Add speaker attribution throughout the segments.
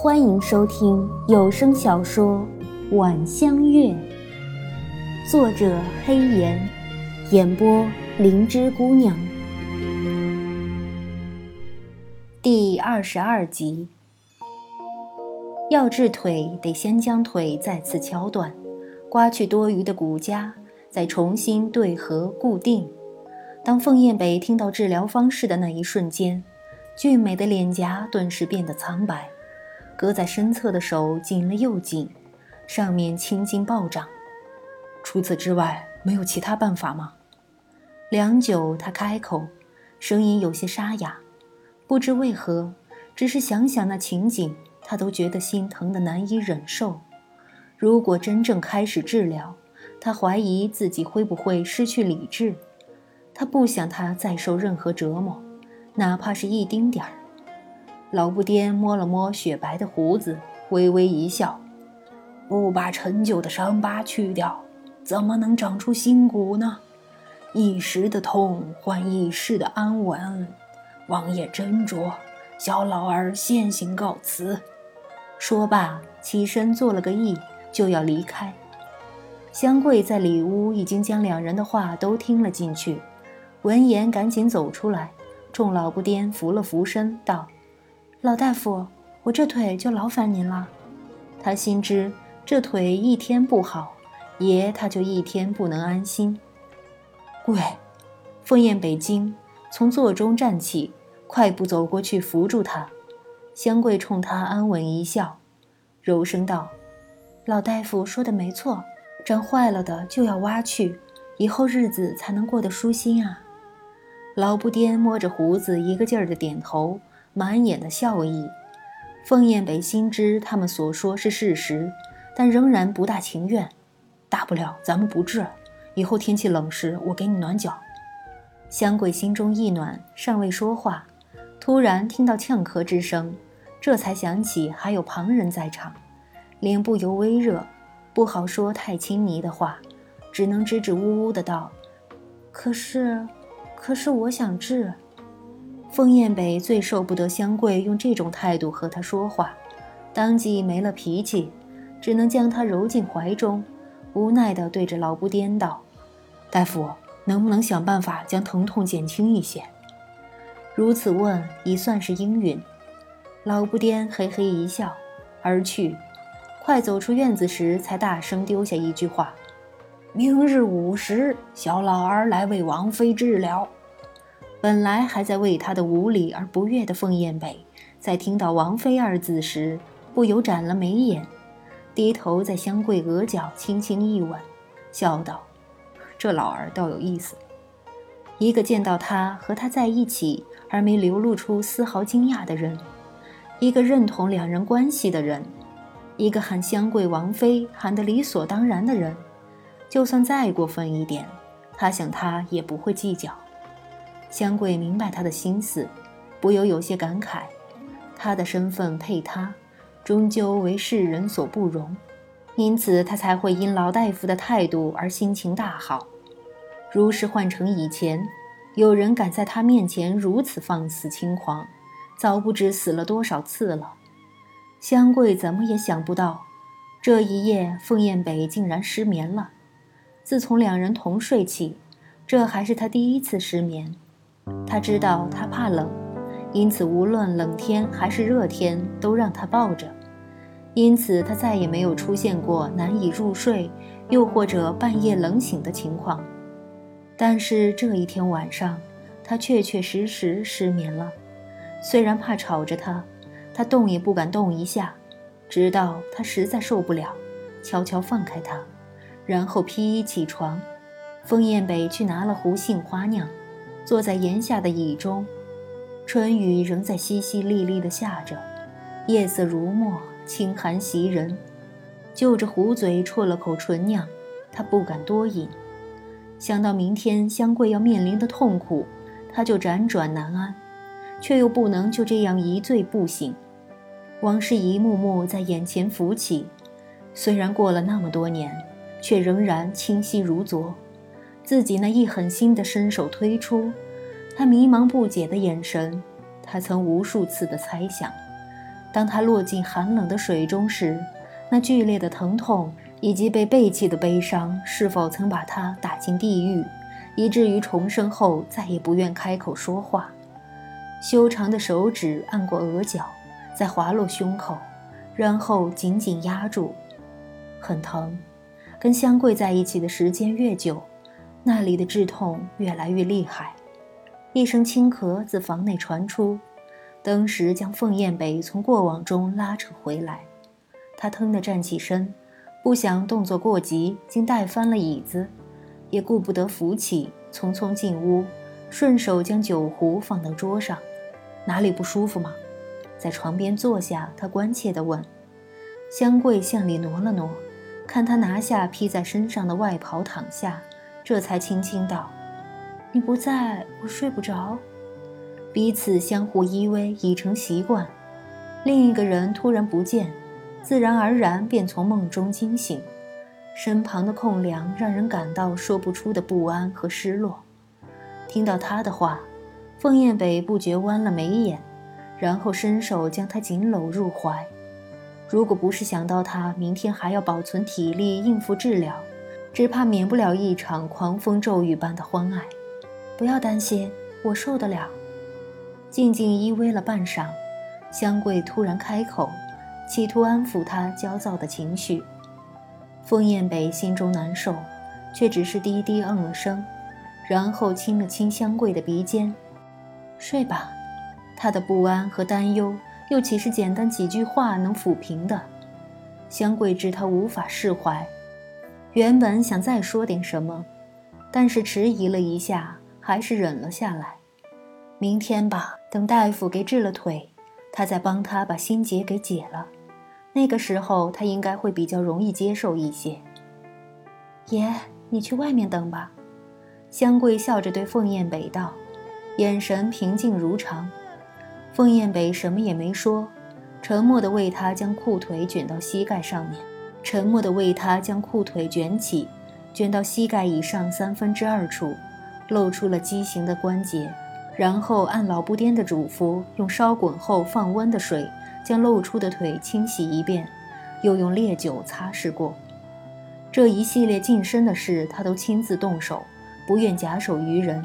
Speaker 1: 欢迎收听有声小说《晚香月》，作者黑岩，演播灵芝姑娘。第二十二集，要治腿，得先将腿再次敲断，刮去多余的骨痂，再重新对合固定。当凤燕北听到治疗方式的那一瞬间，俊美的脸颊顿时变得苍白。搁在身侧的手紧了又紧，上面青筋暴涨。除此之外，没有其他办法吗？良久，他开口，声音有些沙哑。不知为何，只是想想那情景，他都觉得心疼的难以忍受。如果真正开始治疗，他怀疑自己会不会失去理智。他不想他再受任何折磨，哪怕是一丁点儿。老布颠摸了摸雪白的胡子，微微一笑：“不把陈旧的伤疤去掉，怎么能长出新骨呢？一时的痛换一世的安稳。王爷斟酌，小老儿先行告辞。”说罢，起身做了个揖，就要离开。香桂在里屋已经将两人的话都听了进去，闻言赶紧走出来，冲老布颠扶了扶身，道。老大夫，我这腿就劳烦您了。他心知这腿一天不好，爷他就一天不能安心。贵，凤燕北京从座中站起，快步走过去扶住他。香桂冲他安稳一笑，柔声道：“老大夫说的没错，长坏了的就要挖去，以后日子才能过得舒心啊。”老不颠摸着胡子，一个劲儿的点头。满眼的笑意，凤燕北心知他们所说是事实，但仍然不大情愿。大不了咱们不治，以后天气冷时我给你暖脚。香桂心中一暖，尚未说话，突然听到呛咳之声，这才想起还有旁人在场，脸不由微热，不好说太亲昵的话，只能支支吾吾的道：“可是，可是我想治。”凤燕北最受不得香桂用这种态度和他说话，当即没了脾气，只能将他揉进怀中，无奈地对着老布颠道：“大夫，能不能想办法将疼痛减轻一些？”如此问已算是应允。老布颠嘿嘿一笑，而去。快走出院子时，才大声丢下一句话：“明日午时，小老儿来为王妃治疗。”本来还在为他的无礼而不悦的凤燕北，在听到“王妃”二字时，不由展了眉眼，低头在香桂额角轻轻一吻，笑道：“这老儿倒有意思，一个见到他和他在一起而没流露出丝毫惊讶的人，一个认同两人关系的人，一个喊香桂王妃喊得理所当然的人，就算再过分一点，他想他也不会计较。”香桂明白他的心思，不由有些感慨。他的身份配他，终究为世人所不容，因此他才会因老大夫的态度而心情大好。如是换成以前，有人敢在他面前如此放肆轻狂，早不知死了多少次了。香桂怎么也想不到，这一夜凤燕北竟然失眠了。自从两人同睡起，这还是他第一次失眠。他知道他怕冷，因此无论冷天还是热天都让他抱着。因此他再也没有出现过难以入睡，又或者半夜冷醒的情况。但是这一天晚上，他确确实实失眠了。虽然怕吵着他，他动也不敢动一下，直到他实在受不了，悄悄放开他，然后披衣起床。风燕北去拿了壶杏花酿。坐在檐下的椅中，春雨仍在淅淅沥沥地下着，夜色如墨，清寒袭人。就着壶嘴啜了口醇酿，他不敢多饮。想到明天香桂要面临的痛苦，他就辗转难安，却又不能就这样一醉不醒。往事一幕幕在眼前浮起，虽然过了那么多年，却仍然清晰如昨。自己那一狠心的伸手推出，他迷茫不解的眼神，他曾无数次的猜想，当他落进寒冷的水中时，那剧烈的疼痛以及被背弃的悲伤，是否曾把他打进地狱，以至于重生后再也不愿开口说话？修长的手指按过额角，再滑落胸口，然后紧紧压住，很疼。跟香桂在一起的时间越久，那里的剧痛越来越厉害。一声轻咳自房内传出。登时将凤燕北从过往中拉扯回来，他腾地站起身，不想动作过急，竟带翻了椅子，也顾不得扶起，匆匆进屋，顺手将酒壶放到桌上。哪里不舒服吗？在床边坐下，他关切地问。香桂向里挪了挪，看他拿下披在身上的外袍躺下，这才轻轻道：“你不在我睡不着。”彼此相互依偎已成习惯，另一个人突然不见，自然而然便从梦中惊醒，身旁的空凉让人感到说不出的不安和失落。听到他的话，凤燕北不觉弯了眉眼，然后伸手将他紧搂入怀。如果不是想到他明天还要保存体力应付治疗，只怕免不了一场狂风骤雨般的欢爱。不要担心，我受得了。静静依偎了半晌，香桂突然开口，企图安抚他焦躁的情绪。凤燕北心中难受，却只是低低嗯了声，然后亲了亲香桂的鼻尖：“睡吧。”他的不安和担忧，又岂是简单几句话能抚平的？香桂知他无法释怀，原本想再说点什么，但是迟疑了一下，还是忍了下来。明天吧，等大夫给治了腿，他再帮他把心结给解了。那个时候，他应该会比较容易接受一些。爷，你去外面等吧。香桂笑着对凤燕北道，眼神平静如常。凤燕北什么也没说，沉默地为他将裤腿卷到膝盖上面，沉默地为他将裤腿卷起，卷到膝盖以上三分之二处，露出了畸形的关节。然后按老布颠的嘱咐，用烧滚后放温的水将露出的腿清洗一遍，又用烈酒擦拭过。这一系列近身的事，他都亲自动手，不愿假手于人。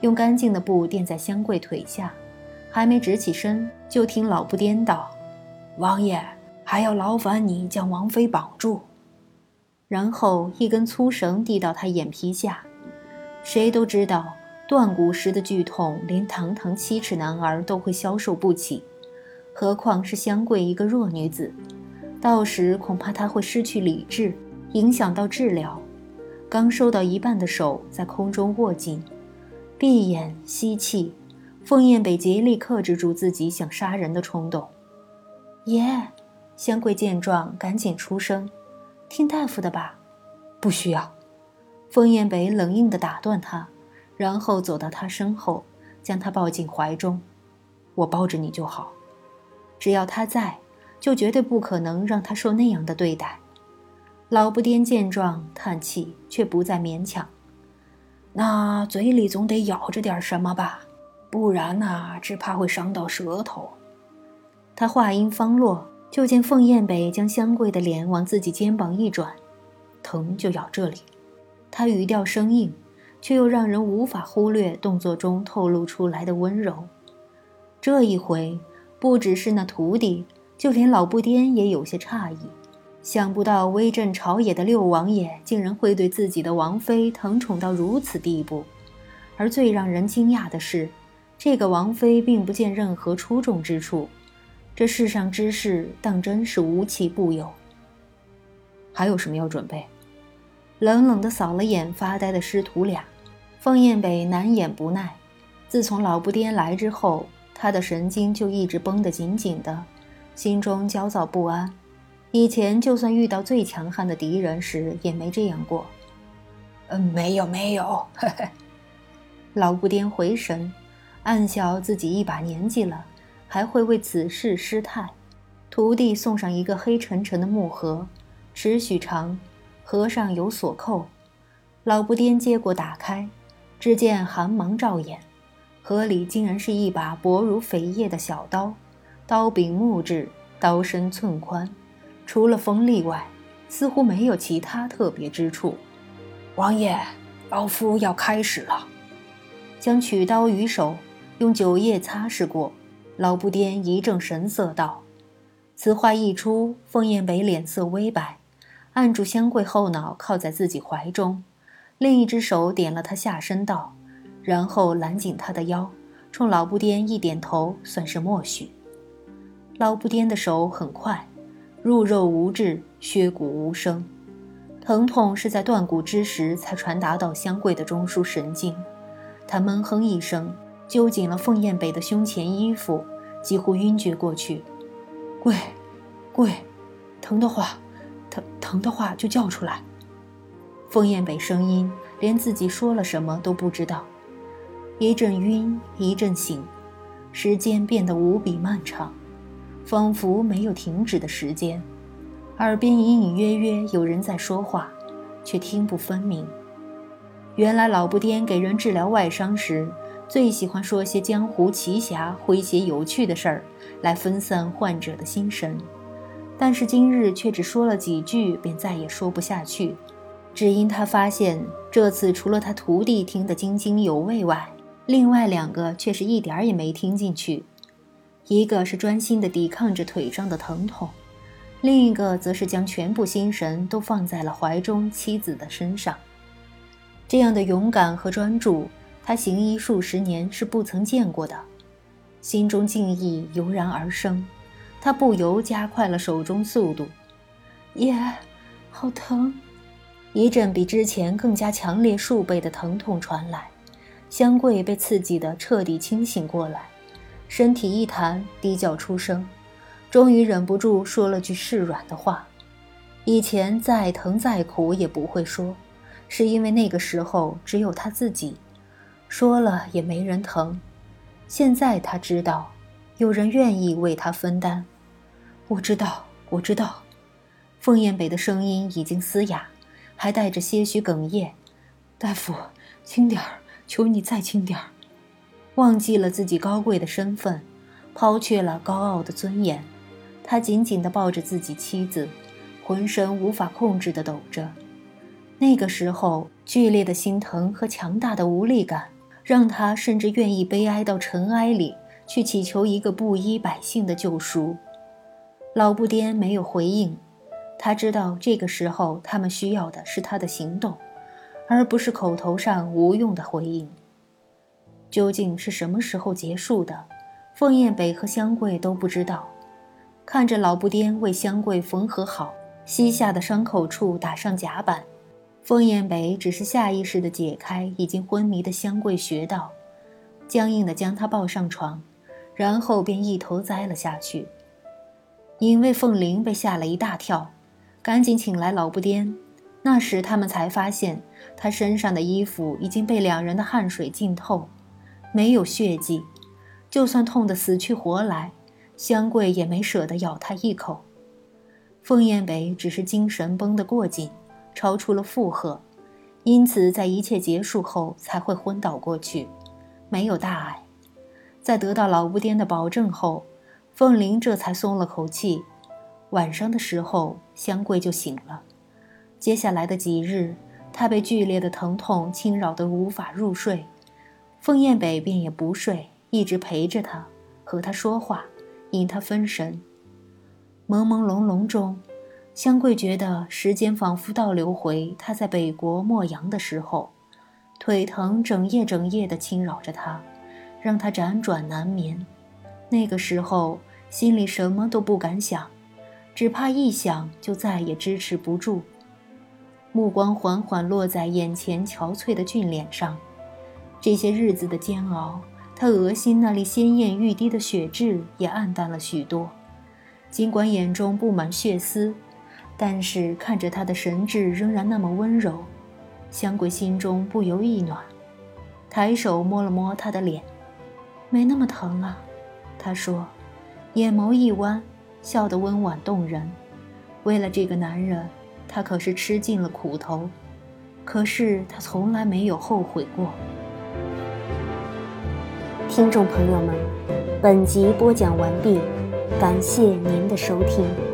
Speaker 1: 用干净的布垫在香桂腿下，还没直起身，就听老布颠道：“王爷，还要劳烦你将王妃绑住。”然后一根粗绳递到他眼皮下。谁都知道。断骨时的剧痛，连堂堂七尺男儿都会消受不起，何况是香桂一个弱女子？到时恐怕她会失去理智，影响到治疗。刚收到一半的手在空中握紧，闭眼吸气。凤燕北竭力克制住自己想杀人的冲动。爷，香桂见状赶紧出声：“听大夫的吧。”
Speaker 2: 不需要。
Speaker 1: 封燕北冷硬地打断他。然后走到他身后，将他抱进怀中。
Speaker 2: 我抱着你就好，
Speaker 1: 只要他在，就绝对不可能让他受那样的对待。老不颠见状叹气，却不再勉强。
Speaker 2: 那嘴里总得咬着点什么吧，不然呐，只怕会伤到舌头。
Speaker 1: 他话音方落，就见凤燕北将香桂的脸往自己肩膀一转，疼就咬这里。他语调生硬。却又让人无法忽略动作中透露出来的温柔。这一回，不只是那徒弟，就连老布颠也有些诧异，想不到威震朝野的六王爷竟然会对自己的王妃疼宠到如此地步。而最让人惊讶的是，这个王妃并不见任何出众之处。这世上之事，当真是无奇不有。
Speaker 2: 还有什么要准备？
Speaker 1: 冷冷地扫了眼发呆的师徒俩，凤燕北难掩不耐。自从老不颠来之后，他的神经就一直绷得紧紧的，心中焦躁不安。以前就算遇到最强悍的敌人时，也没这样过。
Speaker 2: 嗯，没有没有。
Speaker 1: 嘿 嘿老不颠回神，暗笑自己一把年纪了，还会为此事失态。徒弟送上一个黑沉沉的木盒，尺许长。盒上有锁扣，老不颠接过打开，只见寒芒照眼，盒里竟然是一把薄如扉页的小刀，刀柄木质，刀身寸宽，除了锋利外，似乎没有其他特别之处。
Speaker 2: 王爷，老夫要开始了。
Speaker 1: 将取刀于手，用酒液擦拭过，老不颠一正神色道：“此话一出，凤燕北脸色微白，按住香桂后脑，靠在自己怀中，另一只手点了他下身道，然后揽紧他的腰，冲老不颠一点头，算是默许。老不颠的手很快，入肉无滞，削骨无声，疼痛是在断骨之时才传达到香桂的中枢神经。”他闷哼一声，揪紧了凤燕北的胸前衣服，几乎晕厥过去。
Speaker 2: 跪，跪，疼的话，疼疼的话就叫出来。
Speaker 1: 凤燕北声音连自己说了什么都不知道，一阵晕，一阵醒，时间变得无比漫长，仿佛没有停止的时间。耳边隐隐约约有人在说话，却听不分明。原来老不颠给人治疗外伤时，最喜欢说些江湖奇侠、诙谐有趣的事儿，来分散患者的心神。但是今日却只说了几句，便再也说不下去。只因他发现，这次除了他徒弟听得津津有味外，另外两个却是一点儿也没听进去。一个是专心地抵抗着腿上的疼痛，另一个则是将全部心神都放在了怀中妻子的身上。这样的勇敢和专注，他行医数十年是不曾见过的。心中敬意油然而生，他不由加快了手中速度。
Speaker 2: 耶，好疼！
Speaker 1: 一阵比之前更加强烈数倍的疼痛传来，香桂被刺激得彻底清醒过来，身体一弹，低叫出声，终于忍不住说了句释软的话。以前再疼再苦也不会说。是因为那个时候只有他自己，说了也没人疼。现在他知道，有人愿意为他分担。
Speaker 2: 我知道，我知道。
Speaker 1: 凤燕北的声音已经嘶哑，还带着些许哽咽。
Speaker 2: 大夫，轻点儿，求你再轻点儿。
Speaker 1: 忘记了自己高贵的身份，抛却了高傲的尊严，他紧紧地抱着自己妻子，浑身无法控制地抖着。那个时候，剧烈的心疼和强大的无力感，让他甚至愿意悲哀到尘埃里去祈求一个布衣百姓的救赎。老布颠没有回应，他知道这个时候他们需要的是他的行动，而不是口头上无用的回应。究竟是什么时候结束的？凤燕北和香桂都不知道。看着老布颠为香桂缝合好膝下的伤口处打上夹板。凤燕北只是下意识地解开已经昏迷的香桂穴道，僵硬地将他抱上床，然后便一头栽了下去。因为凤玲被吓了一大跳，赶紧请来老不颠。那时他们才发现，他身上的衣服已经被两人的汗水浸透，没有血迹。就算痛得死去活来，香桂也没舍得咬他一口。凤燕北只是精神绷得过紧。超出了负荷，因此在一切结束后才会昏倒过去，没有大碍。在得到老不颠的保证后，凤玲这才松了口气。晚上的时候，香桂就醒了。接下来的几日，她被剧烈的疼痛侵扰得无法入睡，凤燕北便也不睡，一直陪着她，和她说话，引她分神。朦朦胧胧中。香桂觉得时间仿佛倒流回她在北国莫阳的时候，腿疼整夜整夜地侵扰着她，让她辗转难眠。那个时候心里什么都不敢想，只怕一想就再也支持不住。目光缓缓落在眼前憔悴的俊脸上，这些日子的煎熬，他额心那里鲜艳欲滴的血痣也暗淡了许多，尽管眼中布满血丝。但是看着他的神智仍然那么温柔，香桂心中不由一暖，抬手摸了摸他的脸，没那么疼了。他说，眼眸一弯，笑得温婉动人。为了这个男人，他可是吃尽了苦头，可是他从来没有后悔过。
Speaker 3: 听众朋友们，本集播讲完毕。
Speaker 1: 感谢您的收听。